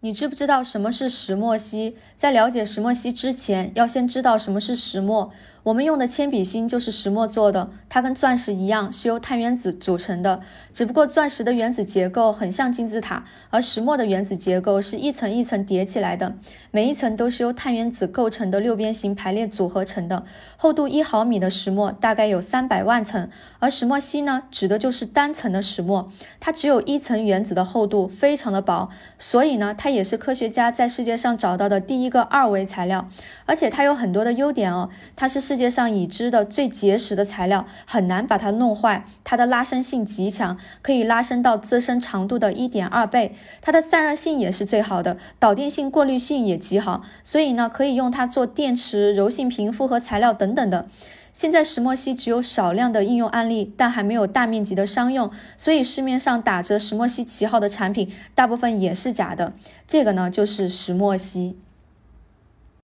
你知不知道什么是石墨烯？在了解石墨烯之前，要先知道什么是石墨。我们用的铅笔芯就是石墨做的，它跟钻石一样是由碳原子组成的。只不过钻石的原子结构很像金字塔，而石墨的原子结构是一层一层叠起来的，每一层都是由碳原子构成的六边形排列组合成的。厚度一毫米的石墨大概有三百万层，而石墨烯呢，指的就是单层的石墨，它只有一层原子的厚度，非常的薄，所以呢，它也是科学家在世界上找到的第一个二维材料。而且它有很多的优点哦，它是世世界上已知的最结实的材料，很难把它弄坏。它的拉伸性极强，可以拉伸到自身长度的一点二倍。它的散热性也是最好的，导电性、过滤性也极好。所以呢，可以用它做电池、柔性屏复合材料等等的。现在石墨烯只有少量的应用案例，但还没有大面积的商用，所以市面上打着石墨烯旗号的产品，大部分也是假的。这个呢，就是石墨烯。